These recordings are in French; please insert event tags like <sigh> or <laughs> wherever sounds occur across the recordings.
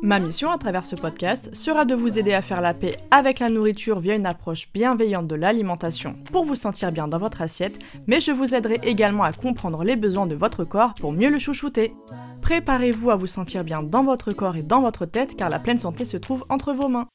Ma mission à travers ce podcast sera de vous aider à faire la paix avec la nourriture via une approche bienveillante de l'alimentation pour vous sentir bien dans votre assiette, mais je vous aiderai également à comprendre les besoins de votre corps pour mieux le chouchouter. Préparez-vous à vous sentir bien dans votre corps et dans votre tête car la pleine santé se trouve entre vos mains.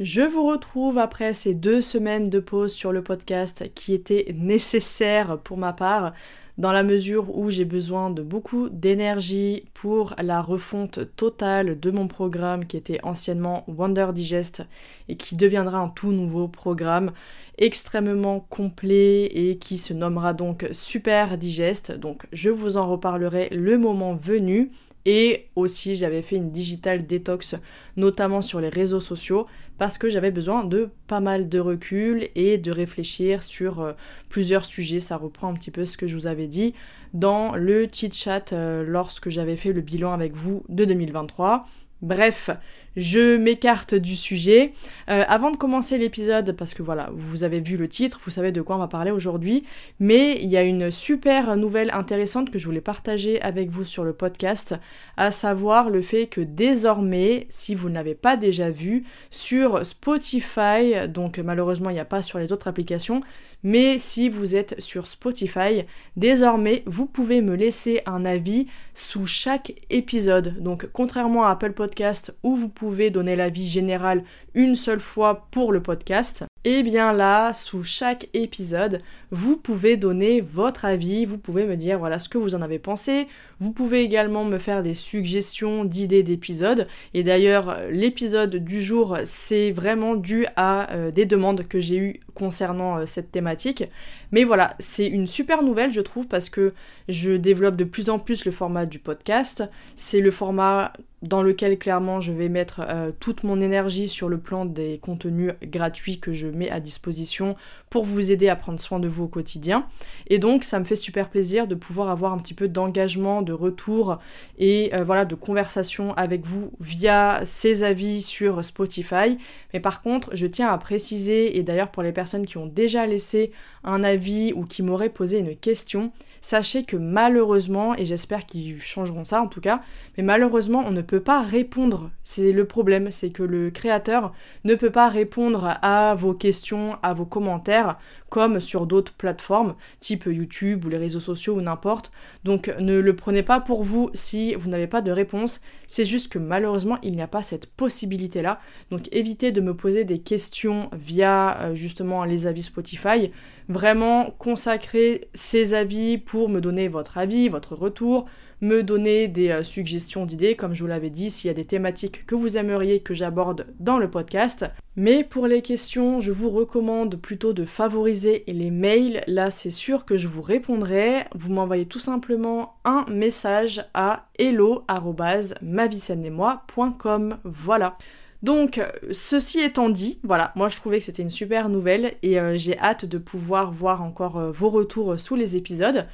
Je vous retrouve après ces deux semaines de pause sur le podcast qui étaient nécessaires pour ma part dans la mesure où j'ai besoin de beaucoup d'énergie pour la refonte totale de mon programme qui était anciennement Wonder Digest et qui deviendra un tout nouveau programme extrêmement complet et qui se nommera donc Super Digest. Donc je vous en reparlerai le moment venu. Et aussi, j'avais fait une digital détox, notamment sur les réseaux sociaux, parce que j'avais besoin de pas mal de recul et de réfléchir sur euh, plusieurs sujets. Ça reprend un petit peu ce que je vous avais dit dans le chit chat euh, lorsque j'avais fait le bilan avec vous de 2023. Bref, je m'écarte du sujet. Euh, avant de commencer l'épisode, parce que voilà, vous avez vu le titre, vous savez de quoi on va parler aujourd'hui, mais il y a une super nouvelle intéressante que je voulais partager avec vous sur le podcast, à savoir le fait que désormais, si vous n'avez pas déjà vu, sur Spotify, donc malheureusement il n'y a pas sur les autres applications, mais si vous êtes sur Spotify, désormais vous pouvez me laisser un avis sous chaque épisode. Donc contrairement à Apple Podcast où vous pouvez pouvez donner l'avis général une seule fois pour le podcast, et eh bien là, sous chaque épisode, vous pouvez donner votre avis, vous pouvez me dire voilà ce que vous en avez pensé, vous pouvez également me faire des suggestions d'idées d'épisodes, et d'ailleurs l'épisode du jour c'est vraiment dû à euh, des demandes que j'ai eues concernant euh, cette thématique, mais voilà, c'est une super nouvelle je trouve parce que je développe de plus en plus le format du podcast, c'est le format dans lequel clairement je vais mettre euh, toute mon énergie sur le plan des contenus gratuits que je mets à disposition pour vous aider à prendre soin de vous au quotidien. Et donc ça me fait super plaisir de pouvoir avoir un petit peu d'engagement, de retour et euh, voilà de conversation avec vous via ces avis sur Spotify. Mais par contre, je tiens à préciser, et d'ailleurs pour les personnes qui ont déjà laissé un avis ou qui m'auraient posé une question, sachez que malheureusement, et j'espère qu'ils changeront ça en tout cas, mais malheureusement on ne peut pas répondre. C'est le problème, c'est que le créateur ne peut pas répondre à vos questions, à vos commentaires, comme sur d'autres plateformes, type YouTube ou les réseaux sociaux ou n'importe. Donc ne le prenez pas pour vous si vous n'avez pas de réponse, c'est juste que malheureusement il n'y a pas cette possibilité-là. Donc évitez de me poser des questions via euh, justement les avis Spotify. Vraiment consacrez ces avis pour me donner votre avis, votre retour, me donner des euh, suggestions d'idées, comme je vous l'avais dit, s'il y a des thématiques que vous aimeriez que j'aborde dans le podcast. Mais pour les questions, je vous recommande plutôt de favoriser les mails. Là, c'est sûr que je vous répondrai. Vous m'envoyez tout simplement un message à hello@mavicennetmoi.com. Voilà. Donc, ceci étant dit, voilà, moi je trouvais que c'était une super nouvelle et euh, j'ai hâte de pouvoir voir encore euh, vos retours sous les épisodes.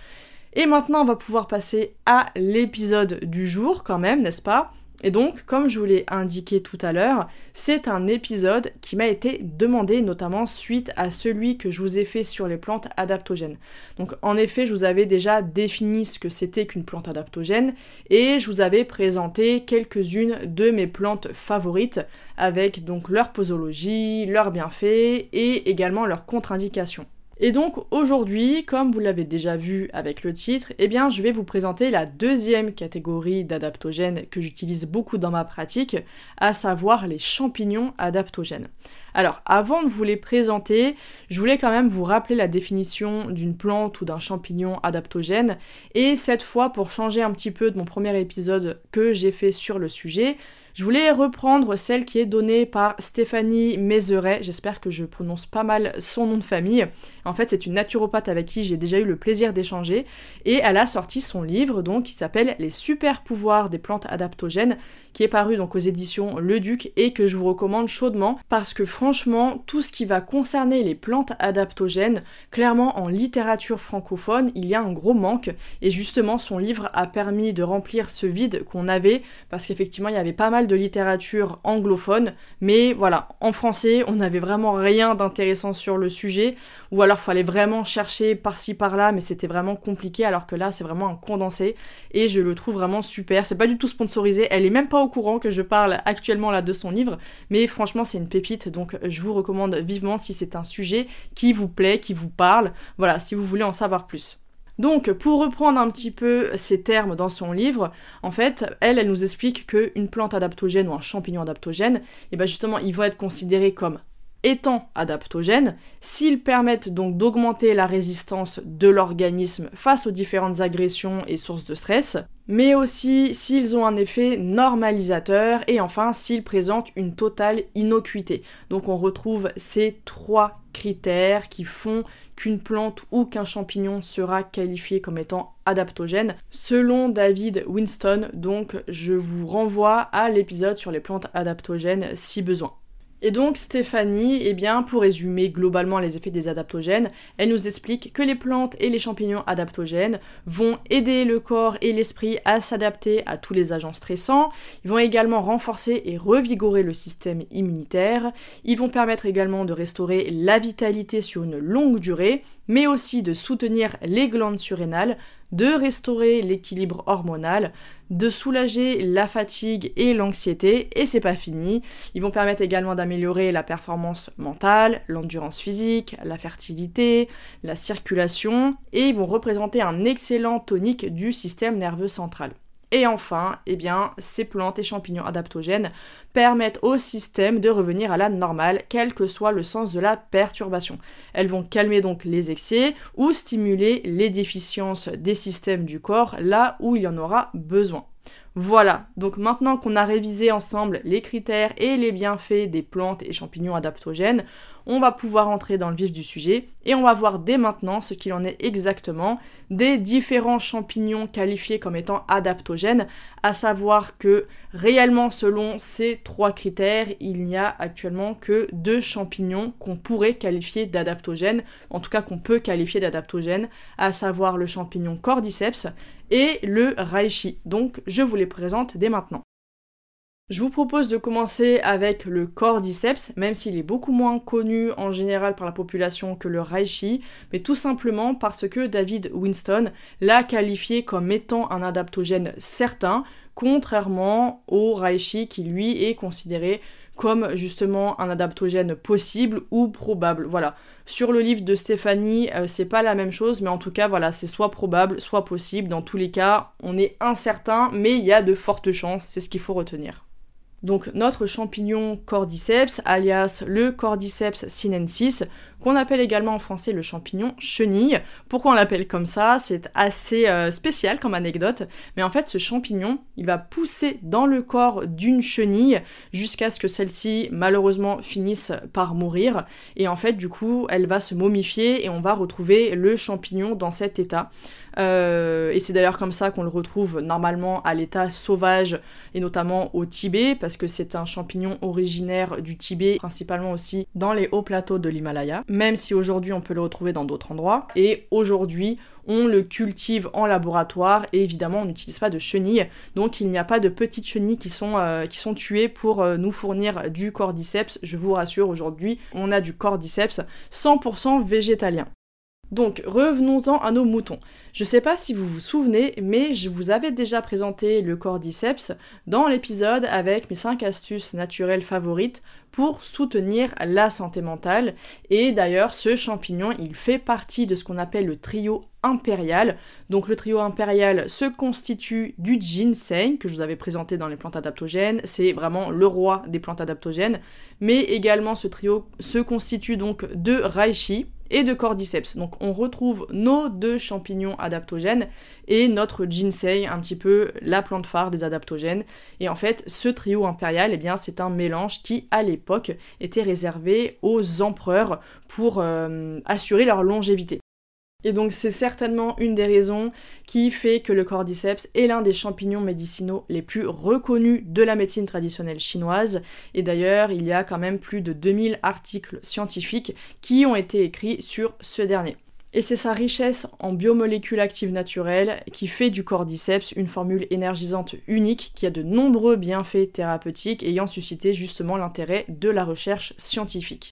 Et maintenant, on va pouvoir passer à l'épisode du jour quand même, n'est-ce pas? Et donc, comme je vous l'ai indiqué tout à l'heure, c'est un épisode qui m'a été demandé notamment suite à celui que je vous ai fait sur les plantes adaptogènes. Donc en effet, je vous avais déjà défini ce que c'était qu'une plante adaptogène et je vous avais présenté quelques-unes de mes plantes favorites avec donc leur posologie, leurs bienfaits et également leurs contre-indications. Et donc aujourd'hui, comme vous l'avez déjà vu avec le titre, eh bien je vais vous présenter la deuxième catégorie d'adaptogènes que j'utilise beaucoup dans ma pratique, à savoir les champignons adaptogènes. Alors avant de vous les présenter, je voulais quand même vous rappeler la définition d'une plante ou d'un champignon adaptogène, et cette fois pour changer un petit peu de mon premier épisode que j'ai fait sur le sujet, Je voulais reprendre celle qui est donnée par Stéphanie Mézeret, j'espère que je prononce pas mal son nom de famille. En fait, c'est une naturopathe avec qui j'ai déjà eu le plaisir d'échanger. Et elle a sorti son livre donc qui s'appelle Les super pouvoirs des plantes adaptogènes qui est paru donc aux éditions Le Duc et que je vous recommande chaudement parce que franchement, tout ce qui va concerner les plantes adaptogènes, clairement en littérature francophone, il y a un gros manque. Et justement son livre a permis de remplir ce vide qu'on avait parce qu'effectivement il y avait pas mal de littérature anglophone, mais voilà, en français on n'avait vraiment rien d'intéressant sur le sujet. Ou alors fallait vraiment chercher par-ci par-là, mais c'était vraiment compliqué alors que là c'est vraiment un condensé. Et je le trouve vraiment super. C'est pas du tout sponsorisé, elle est même pas au courant que je parle actuellement là de son livre, mais franchement c'est une pépite. Donc je vous recommande vivement si c'est un sujet qui vous plaît, qui vous parle. Voilà, si vous voulez en savoir plus. Donc, pour reprendre un petit peu ces termes dans son livre, en fait, elle, elle nous explique qu'une plante adaptogène ou un champignon adaptogène, et eh bien justement, ils vont être considérés comme étant adaptogènes, s'ils permettent donc d'augmenter la résistance de l'organisme face aux différentes agressions et sources de stress, mais aussi s'ils ont un effet normalisateur et enfin s'ils présentent une totale innocuité. Donc on retrouve ces trois critères qui font qu'une plante ou qu'un champignon sera qualifié comme étant adaptogène selon David Winston. Donc je vous renvoie à l'épisode sur les plantes adaptogènes si besoin. Et donc Stéphanie, eh bien, pour résumer globalement les effets des adaptogènes, elle nous explique que les plantes et les champignons adaptogènes vont aider le corps et l'esprit à s'adapter à tous les agents stressants, ils vont également renforcer et revigorer le système immunitaire, ils vont permettre également de restaurer la vitalité sur une longue durée, mais aussi de soutenir les glandes surrénales, de restaurer l'équilibre hormonal, de soulager la fatigue et l'anxiété, et c'est pas fini. Ils vont permettre également d'améliorer la performance mentale, l'endurance physique, la fertilité, la circulation, et ils vont représenter un excellent tonique du système nerveux central. Et enfin, eh bien, ces plantes et champignons adaptogènes permettent au système de revenir à la normale, quel que soit le sens de la perturbation. Elles vont calmer donc les excès ou stimuler les déficiences des systèmes du corps là où il y en aura besoin. Voilà, donc maintenant qu'on a révisé ensemble les critères et les bienfaits des plantes et champignons adaptogènes, on va pouvoir entrer dans le vif du sujet et on va voir dès maintenant ce qu'il en est exactement des différents champignons qualifiés comme étant adaptogènes, à savoir que réellement selon ces trois critères, il n'y a actuellement que deux champignons qu'on pourrait qualifier d'adaptogènes, en tout cas qu'on peut qualifier d'adaptogènes, à savoir le champignon cordyceps et le reishi. Donc je vous les présente dès maintenant. Je vous propose de commencer avec le cordyceps, même s'il est beaucoup moins connu en général par la population que le reishi, mais tout simplement parce que David Winston l'a qualifié comme étant un adaptogène certain, contrairement au reishi qui lui est considéré comme justement un adaptogène possible ou probable. Voilà. Sur le livre de Stéphanie, euh, c'est pas la même chose, mais en tout cas, voilà, c'est soit probable, soit possible. Dans tous les cas, on est incertain, mais il y a de fortes chances, c'est ce qu'il faut retenir. Donc notre champignon cordyceps, alias le cordyceps sinensis, qu'on appelle également en français le champignon chenille. Pourquoi on l'appelle comme ça? C'est assez euh, spécial comme anecdote, mais en fait ce champignon, il va pousser dans le corps d'une chenille jusqu'à ce que celle-ci malheureusement finisse par mourir, et en fait du coup elle va se momifier et on va retrouver le champignon dans cet état. Euh, et c'est d'ailleurs comme ça qu'on le retrouve normalement à l'état sauvage et notamment au Tibet parce que c'est un champignon originaire du Tibet, principalement aussi dans les hauts plateaux de l'Himalaya, même si aujourd'hui on peut le retrouver dans d'autres endroits. Et aujourd'hui, on le cultive en laboratoire et évidemment on n'utilise pas de chenilles, donc il n'y a pas de petites chenilles qui sont, euh, qui sont tuées pour euh, nous fournir du cordyceps. Je vous rassure, aujourd'hui on a du cordyceps 100% végétalien. Donc revenons-en à nos moutons. Je sais pas si vous vous souvenez, mais je vous avais déjà présenté le cordyceps dans l'épisode avec mes 5 astuces naturelles favorites pour soutenir la santé mentale. Et d'ailleurs, ce champignon, il fait partie de ce qu'on appelle le trio impérial. Donc le trio impérial se constitue du ginseng, que je vous avais présenté dans les plantes adaptogènes. C'est vraiment le roi des plantes adaptogènes. Mais également, ce trio se constitue donc de reishi, et de cordyceps. Donc on retrouve nos deux champignons adaptogènes et notre ginseng, un petit peu la plante phare des adaptogènes. Et en fait, ce trio impérial, eh bien, c'est un mélange qui, à l'époque, était réservé aux empereurs pour euh, assurer leur longévité. Et donc c'est certainement une des raisons qui fait que le cordyceps est l'un des champignons médicinaux les plus reconnus de la médecine traditionnelle chinoise. Et d'ailleurs, il y a quand même plus de 2000 articles scientifiques qui ont été écrits sur ce dernier. Et c'est sa richesse en biomolécules actives naturelles qui fait du cordyceps une formule énergisante unique qui a de nombreux bienfaits thérapeutiques ayant suscité justement l'intérêt de la recherche scientifique.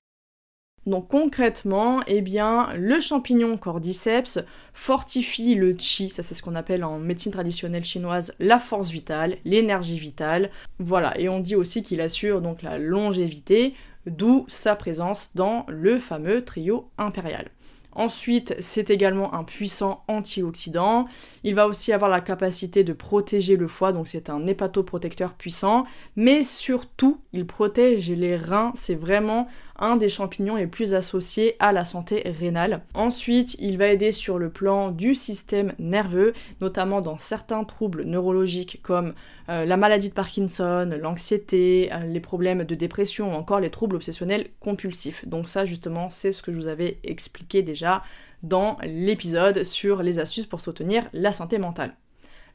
Donc concrètement, eh bien, le champignon cordyceps fortifie le chi, ça c'est ce qu'on appelle en médecine traditionnelle chinoise la force vitale, l'énergie vitale. Voilà, et on dit aussi qu'il assure donc la longévité, d'où sa présence dans le fameux trio impérial. Ensuite, c'est également un puissant antioxydant. Il va aussi avoir la capacité de protéger le foie, donc c'est un hépatoprotecteur puissant. Mais surtout, il protège les reins. C'est vraiment un des champignons les plus associés à la santé rénale. Ensuite, il va aider sur le plan du système nerveux, notamment dans certains troubles neurologiques comme euh, la maladie de Parkinson, l'anxiété, euh, les problèmes de dépression ou encore les troubles obsessionnels compulsifs. Donc ça justement, c'est ce que je vous avais expliqué déjà dans l'épisode sur les astuces pour soutenir la santé mentale.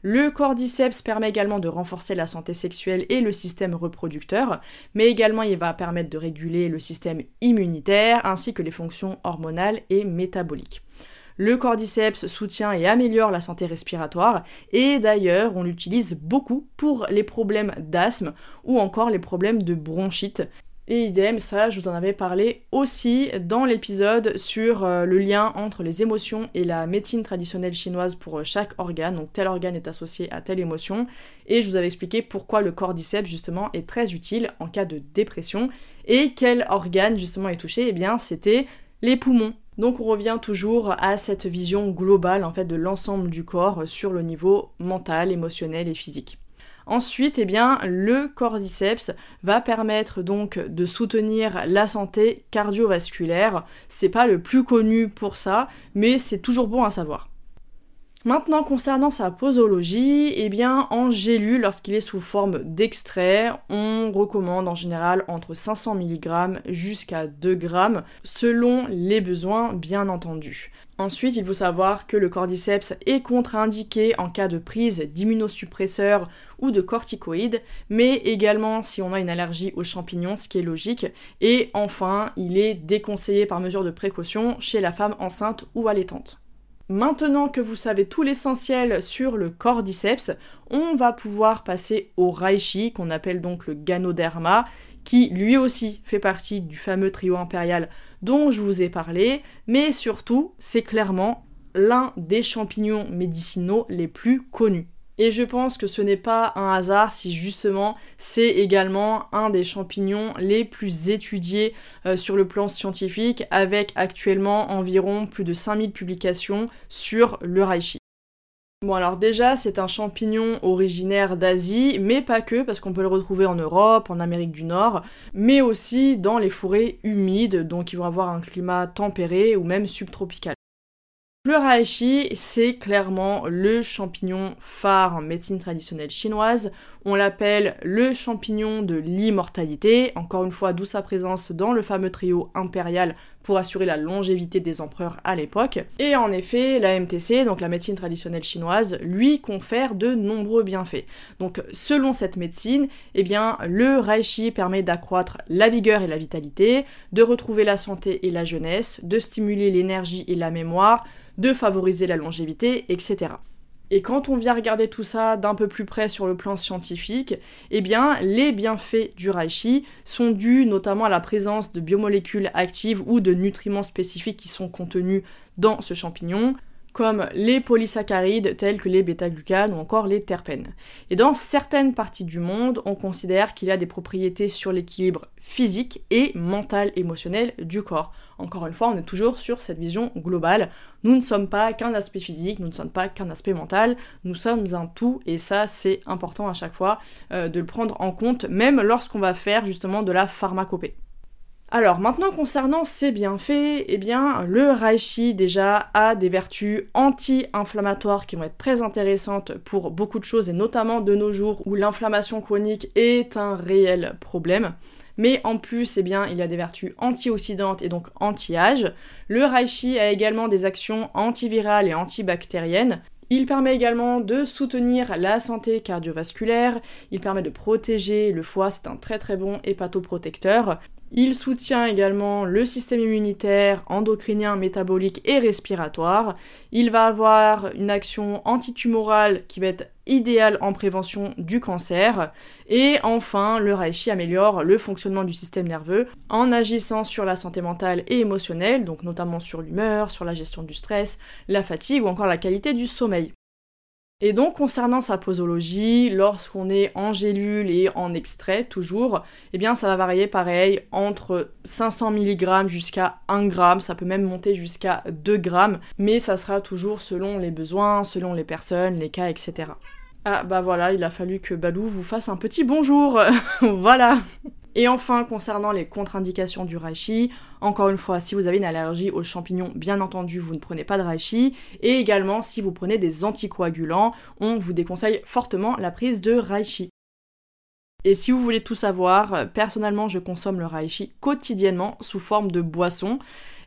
Le cordyceps permet également de renforcer la santé sexuelle et le système reproducteur, mais également il va permettre de réguler le système immunitaire ainsi que les fonctions hormonales et métaboliques. Le cordyceps soutient et améliore la santé respiratoire et d'ailleurs on l'utilise beaucoup pour les problèmes d'asthme ou encore les problèmes de bronchite. Et idem, ça, je vous en avais parlé aussi dans l'épisode sur euh, le lien entre les émotions et la médecine traditionnelle chinoise pour euh, chaque organe. Donc tel organe est associé à telle émotion. Et je vous avais expliqué pourquoi le cordyceps justement est très utile en cas de dépression. Et quel organe justement est touché? Eh bien c'était les poumons. Donc on revient toujours à cette vision globale en fait de l'ensemble du corps sur le niveau mental, émotionnel et physique. Ensuite, eh bien, le cordyceps va permettre donc de soutenir la santé cardiovasculaire. C'est pas le plus connu pour ça, mais c'est toujours bon à savoir. Maintenant, concernant sa posologie, eh bien, en gélule, lorsqu'il est sous forme d'extrait, on recommande en général entre 500 mg jusqu'à 2 g, selon les besoins, bien entendu. Ensuite, il faut savoir que le cordyceps est contre-indiqué en cas de prise d'immunosuppresseurs ou de corticoïdes, mais également si on a une allergie aux champignons, ce qui est logique. Et enfin, il est déconseillé par mesure de précaution chez la femme enceinte ou allaitante. Maintenant que vous savez tout l'essentiel sur le cordyceps, on va pouvoir passer au reishi, qu'on appelle donc le ganoderma, qui lui aussi fait partie du fameux trio impérial dont je vous ai parlé, mais surtout, c'est clairement l'un des champignons médicinaux les plus connus. Et je pense que ce n'est pas un hasard si justement c'est également un des champignons les plus étudiés euh, sur le plan scientifique avec actuellement environ plus de 5000 publications sur le reishi. Bon alors déjà c'est un champignon originaire d'Asie, mais pas que, parce qu'on peut le retrouver en Europe, en Amérique du Nord, mais aussi dans les forêts humides, donc ils vont avoir un climat tempéré ou même subtropical. Le reishi, c'est clairement le champignon phare en médecine traditionnelle chinoise. On l'appelle le champignon de l'immortalité, encore une fois d'où sa présence dans le fameux trio impérial pour assurer la longévité des empereurs à l'époque. Et en effet, la MTC, donc la médecine traditionnelle chinoise, lui confère de nombreux bienfaits. Donc selon cette médecine, eh bien le reishi permet d'accroître la vigueur et la vitalité, de retrouver la santé et la jeunesse, de stimuler l'énergie et la mémoire, de favoriser la longévité, etc. Et quand on vient regarder tout ça d'un peu plus près sur le plan scientifique, eh bien, les bienfaits du reishi sont dus notamment à la présence de biomolécules actives ou de nutriments spécifiques qui sont contenus dans ce champignon, comme les polysaccharides tels que les bêta-glucanes ou encore les terpènes. Et dans certaines parties du monde, on considère qu'il a des propriétés sur l'équilibre physique et mental émotionnel du corps. Encore une fois, on est toujours sur cette vision globale. Nous ne sommes pas qu'un aspect physique, nous ne sommes pas qu'un aspect mental, nous sommes un tout et ça c'est important à chaque fois euh, de le prendre en compte, même lorsqu'on va faire justement de la pharmacopée. Alors maintenant concernant ces bienfaits, eh bien le reishi déjà a des vertus anti-inflammatoires qui vont être très intéressantes pour beaucoup de choses et notamment de nos jours où l'inflammation chronique est un réel problème. Mais en plus, eh bien, il a des vertus antioxydantes et donc anti-âge. Le reishi a également des actions antivirales et antibactériennes. Il permet également de soutenir la santé cardiovasculaire, il permet de protéger le foie, c'est un très très bon hépatoprotecteur. Il soutient également le système immunitaire, endocrinien, métabolique et respiratoire. Il va avoir une action antitumorale qui va être idéale en prévention du cancer. Et enfin, le reishi améliore le fonctionnement du système nerveux en agissant sur la santé mentale et émotionnelle, donc notamment sur l'humeur, sur la gestion du stress, la fatigue ou encore la qualité du sommeil. Et donc concernant sa posologie, lorsqu'on est en gélule et en extrait toujours, eh bien ça va varier pareil entre 500 mg jusqu'à 1 g, ça peut même monter jusqu'à 2 g, mais ça sera toujours selon les besoins, selon les personnes, les cas, etc. Ah bah voilà, il a fallu que Balou vous fasse un petit bonjour. <laughs> voilà. Et enfin, concernant les contre-indications du reishi, encore une fois, si vous avez une allergie aux champignons, bien entendu, vous ne prenez pas de reishi. Et également, si vous prenez des anticoagulants, on vous déconseille fortement la prise de reishi. Et si vous voulez tout savoir, personnellement, je consomme le reishi quotidiennement sous forme de boisson.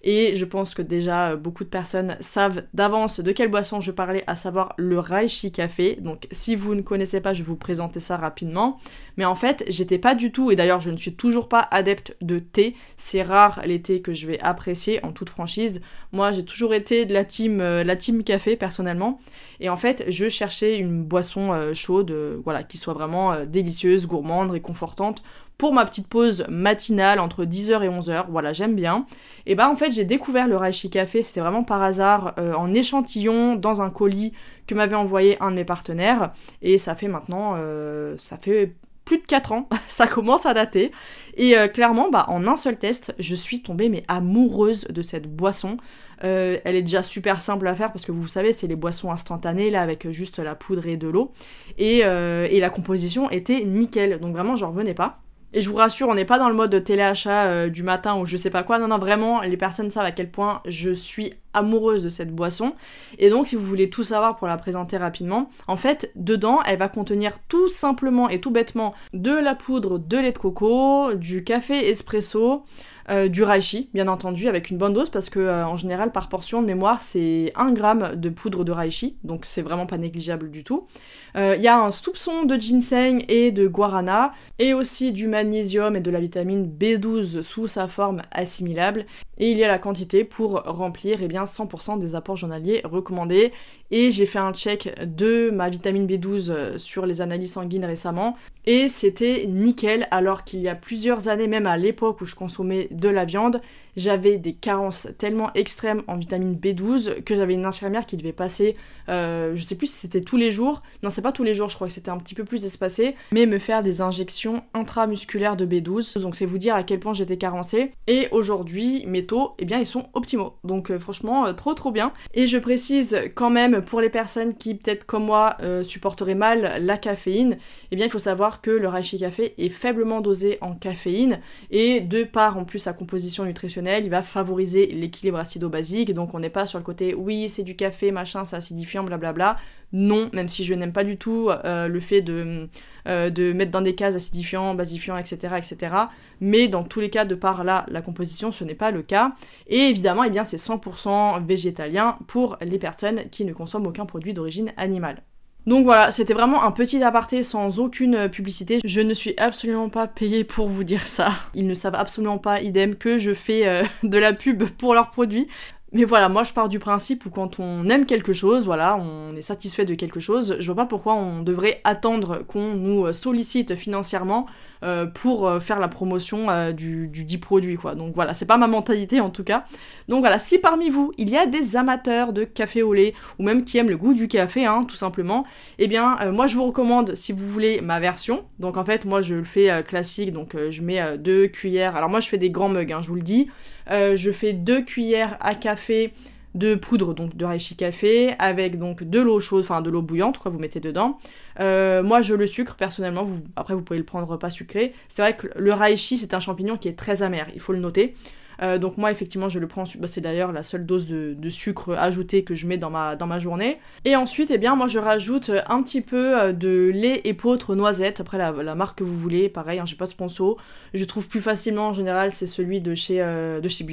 Et je pense que déjà euh, beaucoup de personnes savent d'avance de quelle boisson je parlais, à savoir le Reishi Café. Donc si vous ne connaissez pas, je vais vous présenter ça rapidement. Mais en fait, j'étais pas du tout, et d'ailleurs je ne suis toujours pas adepte de thé. C'est rare les thés que je vais apprécier en toute franchise. Moi j'ai toujours été de la team, euh, la team café personnellement. Et en fait, je cherchais une boisson euh, chaude, voilà, qui soit vraiment délicieuse, gourmande, réconfortante pour ma petite pause matinale entre 10h et 11h. Voilà, j'aime bien. Et bah en fait, j'ai découvert le Reishi Café, c'était vraiment par hasard, euh, en échantillon dans un colis que m'avait envoyé un de mes partenaires. Et ça fait maintenant, euh, ça fait plus de 4 ans, <laughs> ça commence à dater. Et euh, clairement, bah, en un seul test, je suis tombée mais amoureuse de cette boisson. elle est déjà super simple à faire parce que vous savez, c'est les boissons instantanées là avec juste la poudre et de l'eau. Et, et, la composition était nickel, donc vraiment j'en revenais pas. Et je vous rassure, on n'est pas dans le mode téléachat euh, du matin ou je sais pas quoi. Non, non, vraiment, les personnes savent à quel point je suis amoureuse de cette boisson. Et donc, si vous voulez tout savoir pour la présenter rapidement, en fait, dedans, elle va contenir tout simplement et tout bêtement de la poudre de lait de coco, du café espresso, euh, du reishi, bien entendu, avec une bonne dose, parce que euh, en général, par portion de mémoire, c'est 1 gramme de poudre de reishi, donc c'est vraiment pas négligeable du tout. Il euh, y a un soupçon de ginseng et de guarana, et aussi du magnésium et de la vitamine B12 sous sa forme assimilable, et il y a la quantité pour remplir eh bien, 100% des apports journaliers recommandés. Et j'ai fait un check de ma vitamine B12 sur les analyses sanguines récemment, et c'était nickel, alors qu'il y a plusieurs années, même à l'époque où je consommais de la viande, j'avais des carences tellement extrêmes en vitamine B12 que j'avais une infirmière qui devait passer, euh, je sais plus si c'était tous les jours, non c'est pas tous les jours, je crois que c'était un petit peu plus espacé, mais me faire des injections intramusculaires de B12, donc c'est vous dire à quel point j'étais carencée. Et aujourd'hui, mes taux, eh bien ils sont optimaux, donc euh, franchement euh, trop trop bien. Et je précise quand même pour les personnes qui peut-être comme moi supporteraient mal la caféine, eh bien il faut savoir que le Reishi Café est faiblement dosé en caféine et de par en plus sa composition nutritionnelle il va favoriser l'équilibre acido-basique, donc on n'est pas sur le côté oui c'est du café, machin, c'est acidifiant, blablabla. Non, même si je n'aime pas du tout euh, le fait de, euh, de mettre dans des cases acidifiants, basifiants, etc., etc. Mais dans tous les cas, de par là, la composition, ce n'est pas le cas. Et évidemment, eh bien, c'est 100% végétalien pour les personnes qui ne consomment aucun produit d'origine animale. Donc voilà, c'était vraiment un petit aparté sans aucune publicité. Je ne suis absolument pas payée pour vous dire ça. Ils ne savent absolument pas, idem, que je fais euh, <laughs> de la pub pour leurs produits. Mais voilà, moi je pars du principe où quand on aime quelque chose, voilà, on est satisfait de quelque chose, je vois pas pourquoi on devrait attendre qu'on nous sollicite financièrement euh, pour euh, faire la promotion euh, du, du, dit produit, quoi. Donc voilà, c'est pas ma mentalité en tout cas. Donc voilà, si parmi vous, il y a des amateurs de café au lait, ou même qui aiment le goût du café, hein, tout simplement, eh bien, moi je vous recommande, si vous voulez, ma version. Donc en fait, moi je le fais classique, donc je mets deux cuillères. Alors moi je fais des grands mugs, hein, je vous le dis. Je fais deux cuillères à café de poudre donc de reishi café avec donc de l'eau chaude, enfin de l'eau bouillante quoi, vous mettez dedans. Euh, moi je le sucre personnellement, après vous pouvez le prendre pas sucré. C'est vrai que le reishi c'est un champignon qui est très amer, il faut le noter. Euh, donc moi effectivement je le prends, bah, c'est d'ailleurs la seule dose de, sucre ajouté que je mets dans ma, dans ma journée. Et ensuite eh bien moi je rajoute un petit peu euh, de lait épeautre noisette, après la, marque que vous voulez, pareil, hein, j'ai pas de sponsor. Je trouve plus facilement en général c'est celui de chez, euh, de chez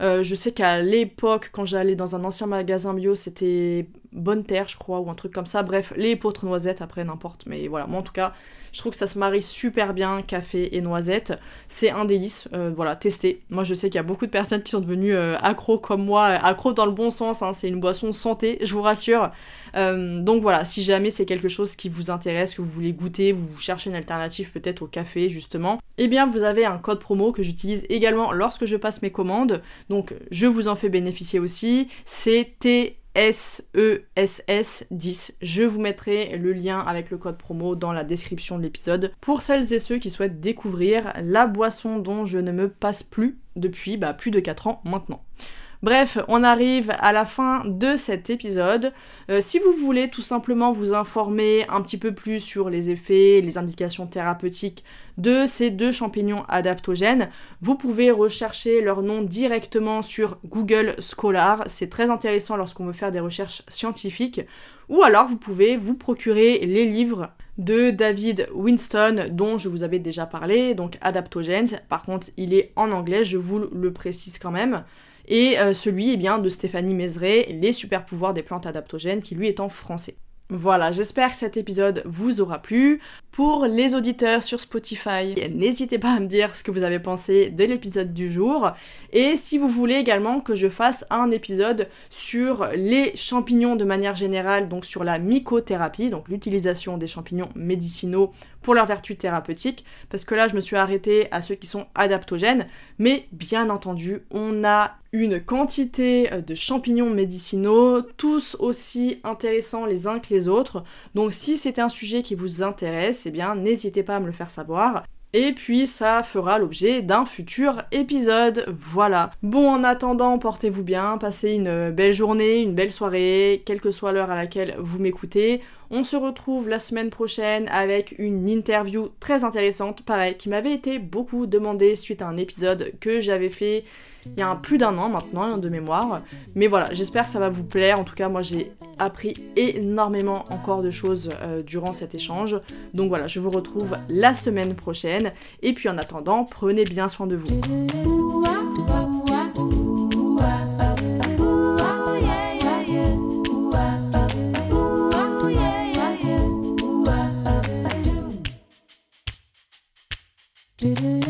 je sais qu'à l'époque quand j'allais dans un ancien magasin bio c'était Bonne Terre je crois ou un truc comme ça. Bref, lait épeautre noisette après n'importe. Mais voilà, moi en tout cas je trouve que ça se marie super bien, café et noisette. C'est un délice, euh, voilà, testez. Moi je sais qu'il y a beaucoup de personnes qui sont devenues euh, accros comme moi, accros dans le bon sens, hein. c'est une boisson santé, je vous rassure. Euh, donc voilà, si jamais c'est quelque chose qui vous intéresse, que vous voulez goûter, vous cherchez une alternative peut-être au café justement, eh bien vous avez un code promo que j'utilise également lorsque je passe mes commandes. Donc je vous en fais bénéficier aussi. C'est SESS10. Je vous mettrai le lien avec le code promo dans la description de l'épisode pour celles et ceux qui souhaitent découvrir la boisson dont je ne me passe plus depuis bah, plus de 4 ans maintenant. Bref, on arrive à la fin de cet épisode. Euh, si vous voulez tout simplement vous informer un petit peu plus sur les effets, les indications thérapeutiques de ces deux champignons adaptogènes, vous pouvez rechercher leur nom directement sur Google Scholar. C'est très intéressant lorsqu'on veut faire des recherches scientifiques. Ou alors vous pouvez vous procurer les livres de David Winston dont je vous avais déjà parlé, donc Adaptogens. Par contre, il est en anglais, je vous le précise quand même et euh, celui eh bien, de Stéphanie Mézeret, Les super pouvoirs des plantes adaptogènes, qui lui est en français. Voilà, j'espère que cet épisode vous aura plu. Pour les auditeurs sur Spotify, n'hésitez pas à me dire ce que vous avez pensé de l'épisode du jour. Et si vous voulez également que je fasse un épisode sur les champignons de manière générale, donc sur la mycothérapie, donc l'utilisation des champignons médicinaux pour leurs vertus thérapeutiques, parce que là je me suis arrêtée à ceux qui sont adaptogènes, mais bien entendu, on a une quantité de champignons médicinaux, tous aussi intéressants les uns que les autres. Donc si c'est un sujet qui vous intéresse, eh bien n'hésitez pas à me le faire savoir. Et puis ça fera l'objet d'un futur épisode. Voilà. Bon, en attendant, portez-vous bien, passez une belle journée, une belle soirée, quelle que soit l'heure à laquelle vous m'écoutez. On se retrouve la semaine prochaine avec une interview très intéressante, pareil, qui m'avait été beaucoup demandée suite à un épisode que j'avais fait il y a plus d'un an maintenant de mémoire. Mais voilà, j'espère que ça va vous plaire. En tout cas, moi j'ai appris énormément encore de choses euh, durant cet échange. Donc voilà, je vous retrouve la semaine prochaine. Et puis en attendant, prenez bien soin de vous. Do-do.